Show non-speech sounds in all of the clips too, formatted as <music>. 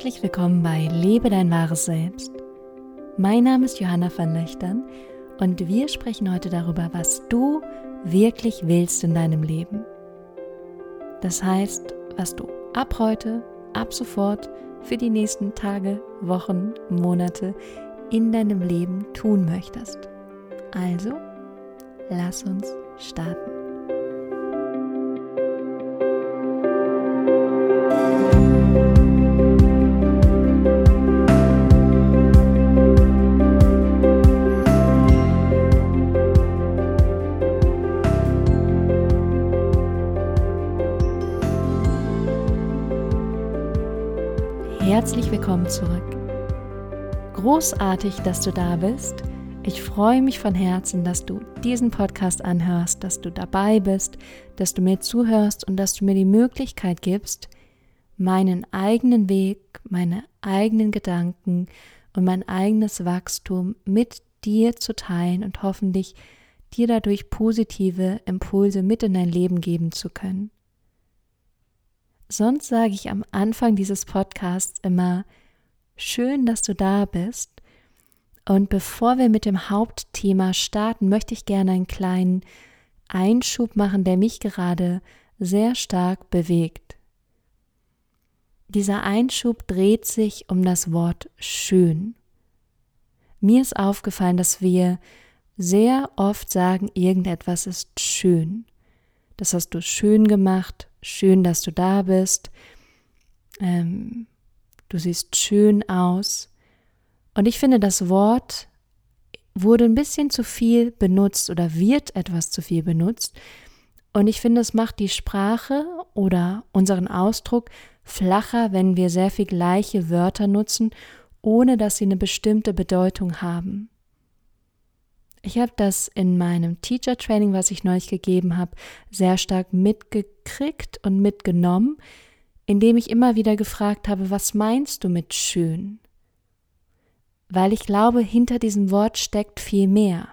Herzlich willkommen bei Lebe dein wahres Selbst. Mein Name ist Johanna van Löchtern und wir sprechen heute darüber, was du wirklich willst in deinem Leben. Das heißt, was du ab heute, ab sofort, für die nächsten Tage, Wochen, Monate in deinem Leben tun möchtest. Also, lass uns starten. Willkommen zurück. Großartig, dass du da bist. Ich freue mich von Herzen, dass du diesen Podcast anhörst, dass du dabei bist, dass du mir zuhörst und dass du mir die Möglichkeit gibst, meinen eigenen Weg, meine eigenen Gedanken und mein eigenes Wachstum mit dir zu teilen und hoffentlich dir dadurch positive Impulse mit in dein Leben geben zu können. Sonst sage ich am Anfang dieses Podcasts immer, schön, dass du da bist. Und bevor wir mit dem Hauptthema starten, möchte ich gerne einen kleinen Einschub machen, der mich gerade sehr stark bewegt. Dieser Einschub dreht sich um das Wort schön. Mir ist aufgefallen, dass wir sehr oft sagen, irgendetwas ist schön. Das hast du schön gemacht, schön, dass du da bist. Ähm, du siehst schön aus. Und ich finde, das Wort wurde ein bisschen zu viel benutzt oder wird etwas zu viel benutzt. Und ich finde, es macht die Sprache oder unseren Ausdruck flacher, wenn wir sehr viel gleiche Wörter nutzen, ohne dass sie eine bestimmte Bedeutung haben. Ich habe das in meinem Teacher Training, was ich neulich gegeben habe, sehr stark mitgekriegt und mitgenommen, indem ich immer wieder gefragt habe, was meinst du mit schön? Weil ich glaube, hinter diesem Wort steckt viel mehr.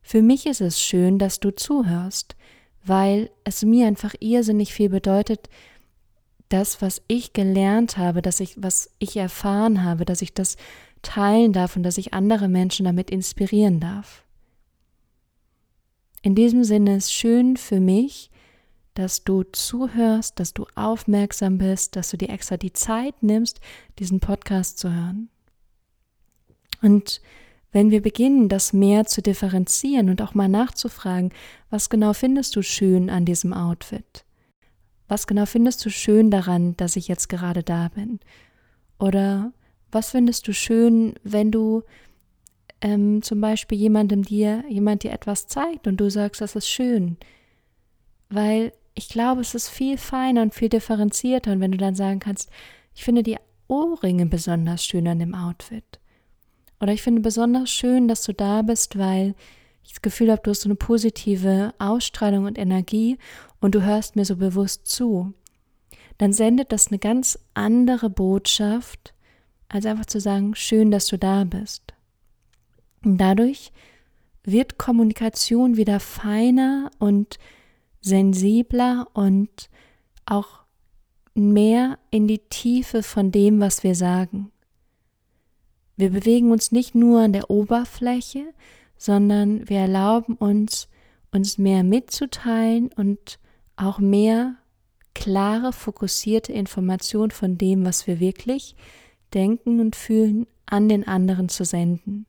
Für mich ist es schön, dass du zuhörst, weil es mir einfach irrsinnig viel bedeutet, das, was ich gelernt habe, dass ich, was ich erfahren habe, dass ich das teilen darf und dass ich andere Menschen damit inspirieren darf. In diesem Sinne ist schön für mich, dass du zuhörst, dass du aufmerksam bist, dass du dir extra die Zeit nimmst, diesen Podcast zu hören. Und wenn wir beginnen, das mehr zu differenzieren und auch mal nachzufragen, was genau findest du schön an diesem Outfit? Was genau findest du schön daran, dass ich jetzt gerade da bin? Oder was findest du schön, wenn du ähm, zum Beispiel jemandem dir, jemand dir etwas zeigt und du sagst, das ist schön? Weil ich glaube, es ist viel feiner und viel differenzierter, und wenn du dann sagen kannst, ich finde die Ohrringe besonders schön an dem Outfit. Oder ich finde besonders schön, dass du da bist, weil ich das Gefühl habe, du hast so eine positive Ausstrahlung und Energie und du hörst mir so bewusst zu. Dann sendet das eine ganz andere Botschaft, als einfach zu sagen, schön, dass du da bist. Und dadurch wird Kommunikation wieder feiner und sensibler und auch mehr in die Tiefe von dem, was wir sagen. Wir bewegen uns nicht nur an der Oberfläche, sondern wir erlauben uns, uns mehr mitzuteilen und auch mehr klare, fokussierte Information von dem, was wir wirklich Denken und Fühlen an den anderen zu senden.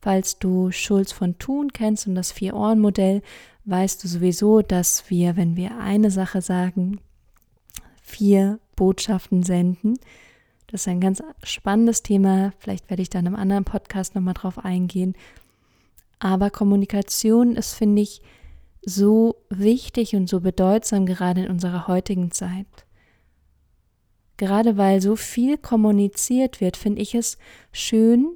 Falls du Schulz von Thun kennst und das Vier-Ohren-Modell, weißt du sowieso, dass wir, wenn wir eine Sache sagen, vier Botschaften senden. Das ist ein ganz spannendes Thema. Vielleicht werde ich dann im anderen Podcast nochmal drauf eingehen. Aber Kommunikation ist, finde ich, so wichtig und so bedeutsam gerade in unserer heutigen Zeit. Gerade weil so viel kommuniziert wird, finde ich es schön,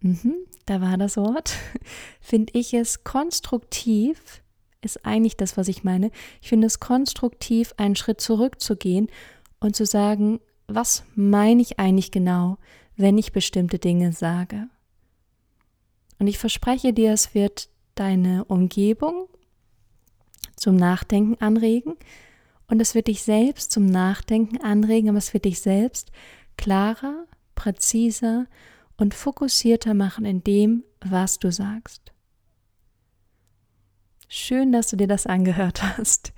mhm, da war das Wort, <laughs> finde ich es konstruktiv, ist eigentlich das, was ich meine. Ich finde es konstruktiv, einen Schritt zurückzugehen und zu sagen, was meine ich eigentlich genau, wenn ich bestimmte Dinge sage. Und ich verspreche dir, es wird deine Umgebung zum Nachdenken anregen und es wird dich selbst zum Nachdenken anregen, aber es wird dich selbst klarer, präziser und fokussierter machen in dem, was du sagst. Schön, dass du dir das angehört hast.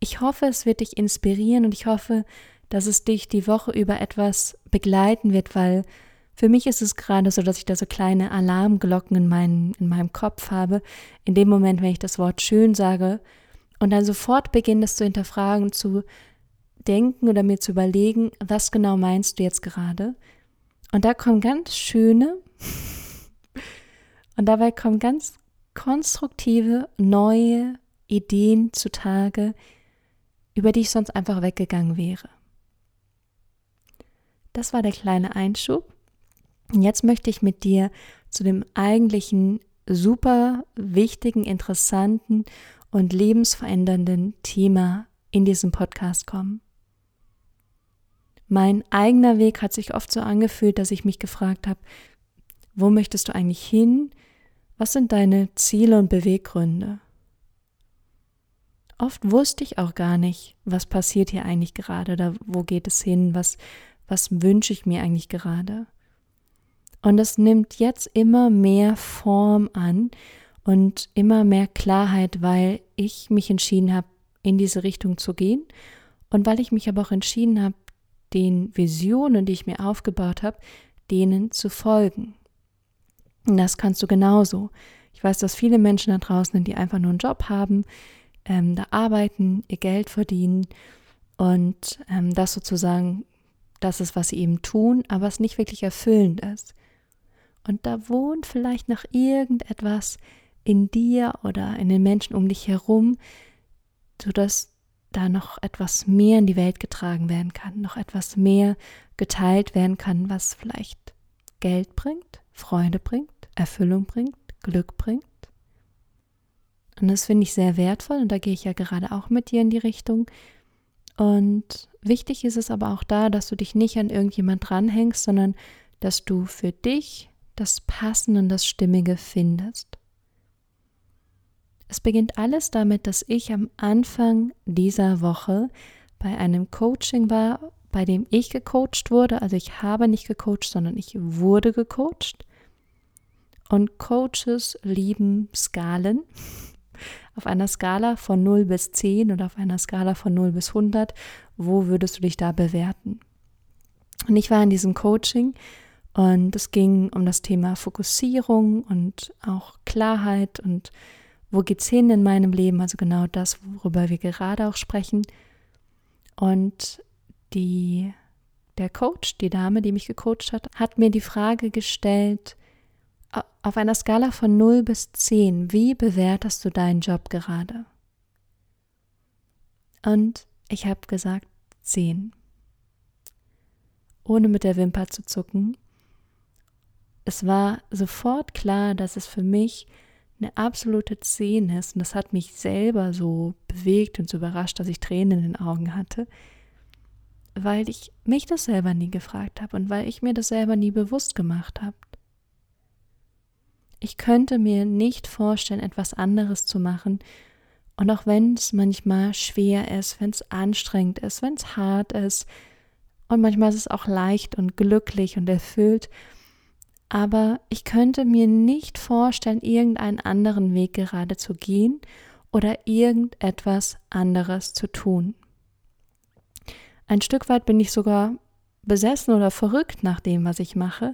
Ich hoffe, es wird dich inspirieren und ich hoffe, dass es dich die Woche über etwas begleiten wird, weil für mich ist es gerade so, dass ich da so kleine Alarmglocken in, mein, in meinem Kopf habe. In dem Moment, wenn ich das Wort schön sage und dann sofort beginne, das zu hinterfragen, zu denken oder mir zu überlegen, was genau meinst du jetzt gerade? Und da kommen ganz schöne <laughs> und dabei kommen ganz konstruktive, neue Ideen zutage, über die ich sonst einfach weggegangen wäre. Das war der kleine Einschub. Und jetzt möchte ich mit dir zu dem eigentlichen super wichtigen, interessanten und lebensverändernden Thema in diesem Podcast kommen. Mein eigener Weg hat sich oft so angefühlt, dass ich mich gefragt habe, wo möchtest du eigentlich hin? Was sind deine Ziele und Beweggründe? Oft wusste ich auch gar nicht, was passiert hier eigentlich gerade oder wo geht es hin, was, was wünsche ich mir eigentlich gerade. Und es nimmt jetzt immer mehr Form an und immer mehr Klarheit, weil ich mich entschieden habe, in diese Richtung zu gehen und weil ich mich aber auch entschieden habe, den Visionen, die ich mir aufgebaut habe, denen zu folgen. Und das kannst du genauso. Ich weiß, dass viele Menschen da draußen die einfach nur einen Job haben, ähm, da arbeiten, ihr Geld verdienen und ähm, das sozusagen das ist, was sie eben tun, aber es nicht wirklich erfüllend ist. Und da wohnt vielleicht noch irgendetwas in dir oder in den Menschen um dich herum, sodass da noch etwas mehr in die Welt getragen werden kann, noch etwas mehr geteilt werden kann, was vielleicht Geld bringt, Freude bringt, Erfüllung bringt, Glück bringt. Und das finde ich sehr wertvoll und da gehe ich ja gerade auch mit dir in die Richtung. Und wichtig ist es aber auch da, dass du dich nicht an irgendjemand dranhängst, sondern dass du für dich das Passende und das Stimmige findest. Es beginnt alles damit, dass ich am Anfang dieser Woche bei einem Coaching war, bei dem ich gecoacht wurde. Also ich habe nicht gecoacht, sondern ich wurde gecoacht. Und Coaches lieben Skalen. Auf einer Skala von 0 bis 10 oder auf einer Skala von 0 bis 100, wo würdest du dich da bewerten? Und ich war in diesem Coaching und es ging um das Thema Fokussierung und auch Klarheit und wo geht's hin in meinem Leben, also genau das, worüber wir gerade auch sprechen. Und die, der Coach, die Dame, die mich gecoacht hat, hat mir die Frage gestellt, auf einer Skala von 0 bis 10, wie bewertest du deinen Job gerade? Und ich habe gesagt 10. Ohne mit der Wimper zu zucken. Es war sofort klar, dass es für mich eine absolute 10 ist. Und das hat mich selber so bewegt und so überrascht, dass ich Tränen in den Augen hatte, weil ich mich das selber nie gefragt habe und weil ich mir das selber nie bewusst gemacht habe. Ich könnte mir nicht vorstellen, etwas anderes zu machen. Und auch wenn es manchmal schwer ist, wenn es anstrengend ist, wenn es hart ist, und manchmal ist es auch leicht und glücklich und erfüllt, aber ich könnte mir nicht vorstellen, irgendeinen anderen Weg gerade zu gehen oder irgendetwas anderes zu tun. Ein Stück weit bin ich sogar besessen oder verrückt nach dem, was ich mache.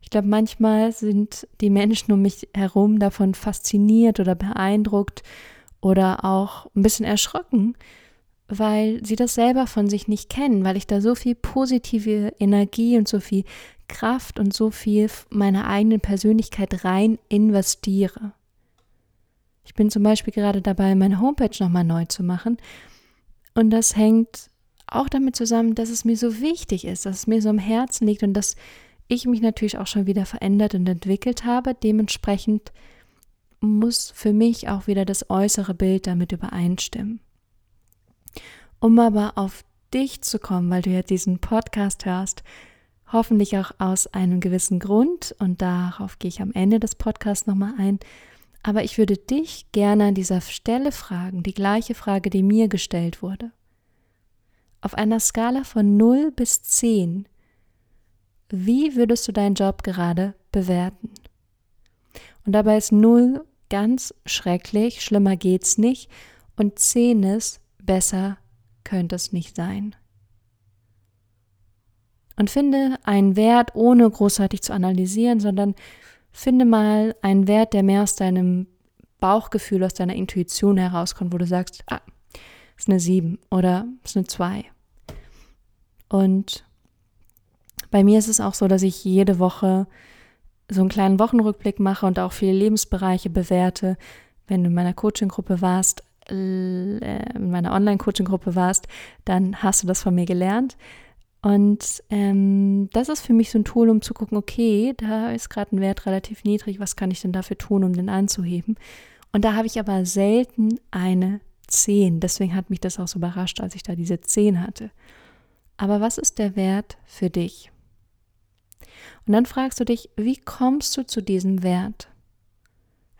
Ich glaube, manchmal sind die Menschen um mich herum davon fasziniert oder beeindruckt oder auch ein bisschen erschrocken, weil sie das selber von sich nicht kennen, weil ich da so viel positive Energie und so viel Kraft und so viel meiner eigenen Persönlichkeit rein investiere. Ich bin zum Beispiel gerade dabei, meine Homepage nochmal neu zu machen. Und das hängt auch damit zusammen, dass es mir so wichtig ist, dass es mir so am Herzen liegt und dass ich mich natürlich auch schon wieder verändert und entwickelt habe. Dementsprechend muss für mich auch wieder das äußere Bild damit übereinstimmen. Um aber auf dich zu kommen, weil du ja diesen Podcast hörst, hoffentlich auch aus einem gewissen Grund und darauf gehe ich am Ende des Podcasts nochmal ein. Aber ich würde dich gerne an dieser Stelle fragen, die gleiche Frage, die mir gestellt wurde. auf einer Skala von 0 bis 10, wie würdest du deinen Job gerade bewerten? Und dabei ist 0 ganz schrecklich, schlimmer geht's nicht und 10 ist besser könnte es nicht sein. Und finde einen Wert, ohne großartig zu analysieren, sondern finde mal einen Wert, der mehr aus deinem Bauchgefühl, aus deiner Intuition herauskommt, wo du sagst, ah, ist eine 7 oder ist eine 2. Und bei mir ist es auch so, dass ich jede Woche so einen kleinen Wochenrückblick mache und auch viele Lebensbereiche bewerte. Wenn du in meiner Coaching-Gruppe warst, äh, in meiner Online-Coaching-Gruppe warst, dann hast du das von mir gelernt. Und ähm, das ist für mich so ein Tool, um zu gucken, okay, da ist gerade ein Wert relativ niedrig, was kann ich denn dafür tun, um den anzuheben? Und da habe ich aber selten eine 10. Deswegen hat mich das auch so überrascht, als ich da diese 10 hatte. Aber was ist der Wert für dich? Und dann fragst du dich, wie kommst du zu diesem Wert?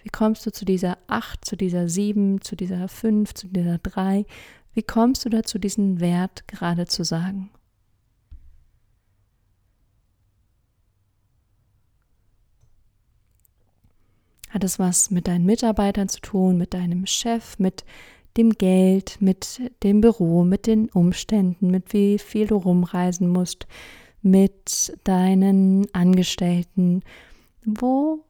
Wie kommst du zu dieser 8, zu dieser 7, zu dieser 5, zu dieser 3? Wie kommst du dazu, diesen Wert gerade zu sagen? Hat es was mit deinen Mitarbeitern zu tun, mit deinem Chef, mit dem Geld, mit dem Büro, mit den Umständen, mit wie viel du rumreisen musst, mit deinen Angestellten? Wo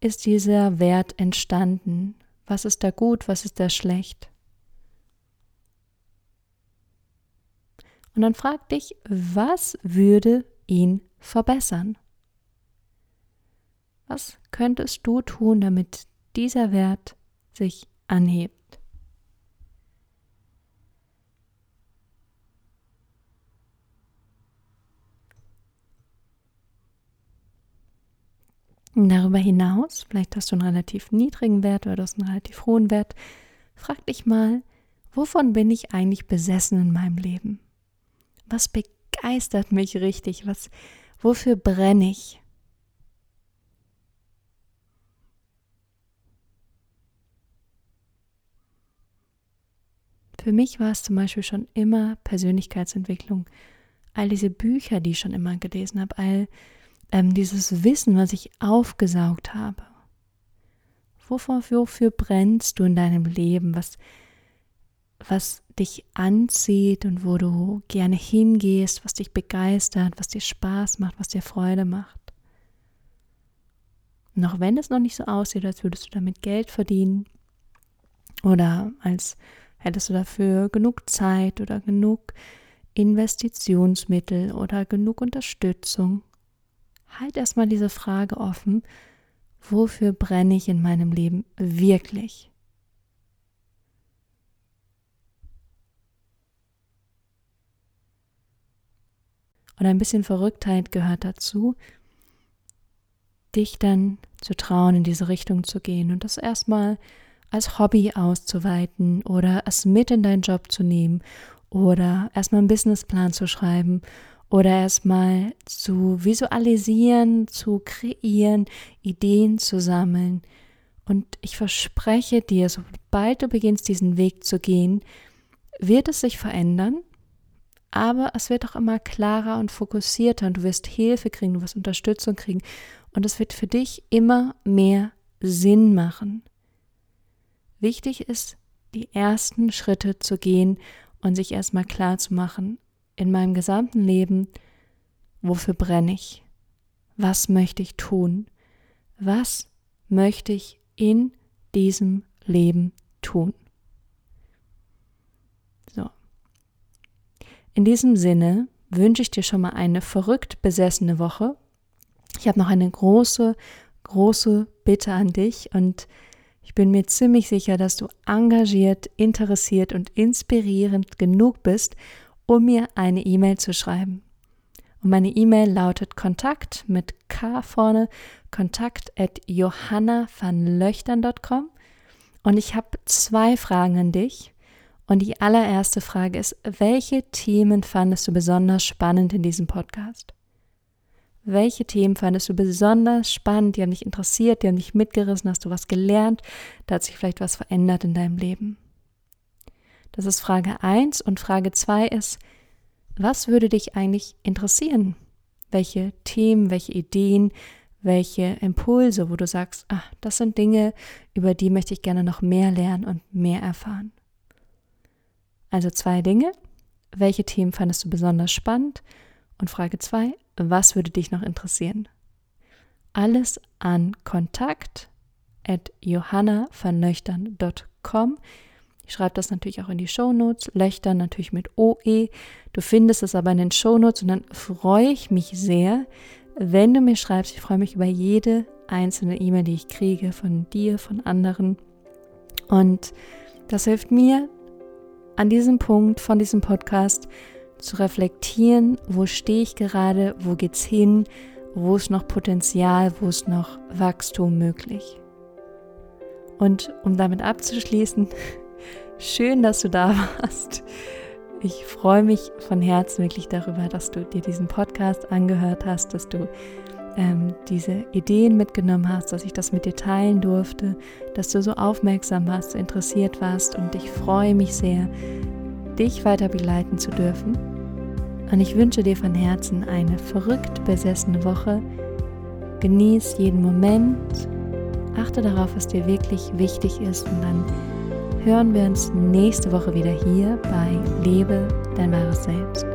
ist dieser Wert entstanden? Was ist da gut, was ist da schlecht? Und dann frag dich, was würde ihn verbessern? Was könntest du tun, damit dieser Wert sich anhebt? Darüber hinaus, vielleicht hast du einen relativ niedrigen Wert oder du hast einen relativ hohen Wert, frag dich mal, wovon bin ich eigentlich besessen in meinem Leben? Was begeistert mich richtig? Was, wofür brenne ich? Für mich war es zum Beispiel schon immer Persönlichkeitsentwicklung. All diese Bücher, die ich schon immer gelesen habe, all ähm, dieses Wissen, was ich aufgesaugt habe. Wovor, wofür brennst du in deinem Leben? Was, was dich anzieht und wo du gerne hingehst, was dich begeistert, was dir Spaß macht, was dir Freude macht. Und auch wenn es noch nicht so aussieht, als würdest du damit Geld verdienen oder als hättest du dafür genug Zeit oder genug Investitionsmittel oder genug Unterstützung, halt erstmal diese Frage offen, wofür brenne ich in meinem Leben wirklich? Und ein bisschen Verrücktheit gehört dazu, dich dann zu trauen, in diese Richtung zu gehen und das erstmal als Hobby auszuweiten oder es mit in deinen Job zu nehmen oder erstmal einen Businessplan zu schreiben oder erstmal zu visualisieren, zu kreieren, Ideen zu sammeln. Und ich verspreche dir, sobald du beginnst, diesen Weg zu gehen, wird es sich verändern, aber es wird auch immer klarer und fokussierter und du wirst Hilfe kriegen, du wirst Unterstützung kriegen und es wird für dich immer mehr Sinn machen. Wichtig ist, die ersten Schritte zu gehen und sich erstmal klar zu machen, in meinem gesamten Leben, wofür brenne ich? Was möchte ich tun? Was möchte ich in diesem Leben tun? So. In diesem Sinne wünsche ich dir schon mal eine verrückt besessene Woche. Ich habe noch eine große, große Bitte an dich und ich bin mir ziemlich sicher, dass du engagiert, interessiert und inspirierend genug bist, um mir eine E-Mail zu schreiben. Und meine E-Mail lautet Kontakt mit K vorne, kontakt at johannavanlöchtern.com. Und ich habe zwei Fragen an dich. Und die allererste Frage ist, welche Themen fandest du besonders spannend in diesem Podcast? Welche Themen fandest du besonders spannend, die haben dich interessiert, die haben dich mitgerissen, hast du was gelernt, da hat sich vielleicht was verändert in deinem Leben? Das ist Frage 1 und Frage 2 ist, was würde dich eigentlich interessieren? Welche Themen, welche Ideen, welche Impulse, wo du sagst, ah, das sind Dinge, über die möchte ich gerne noch mehr lernen und mehr erfahren. Also zwei Dinge. Welche Themen fandest du besonders spannend? Und Frage zwei, was würde dich noch interessieren? Alles an Kontakt at johannavernöchtern.com. Ich schreibe das natürlich auch in die Shownotes, Löchtern natürlich mit OE. Du findest es aber in den Shownotes und dann freue ich mich sehr, wenn du mir schreibst. Ich freue mich über jede einzelne E-Mail, die ich kriege von dir, von anderen. Und das hilft mir an diesem Punkt von diesem Podcast zu reflektieren, wo stehe ich gerade, wo geht's hin, wo ist noch Potenzial, wo ist noch Wachstum möglich. Und um damit abzuschließen, <laughs> Schön, dass du da <laughs> warst. Ich freue mich von Herzen wirklich darüber, dass du dir diesen Podcast angehört hast, dass du ähm, diese Ideen mitgenommen hast, dass ich das mit dir teilen durfte, dass du so aufmerksam warst, interessiert warst und ich freue mich sehr, dich weiter begleiten zu dürfen. Und ich wünsche dir von Herzen eine verrückt besessene Woche. Genieß jeden Moment, achte darauf, was dir wirklich wichtig ist und dann hören wir uns nächste Woche wieder hier bei Lebe dein wahres Selbst.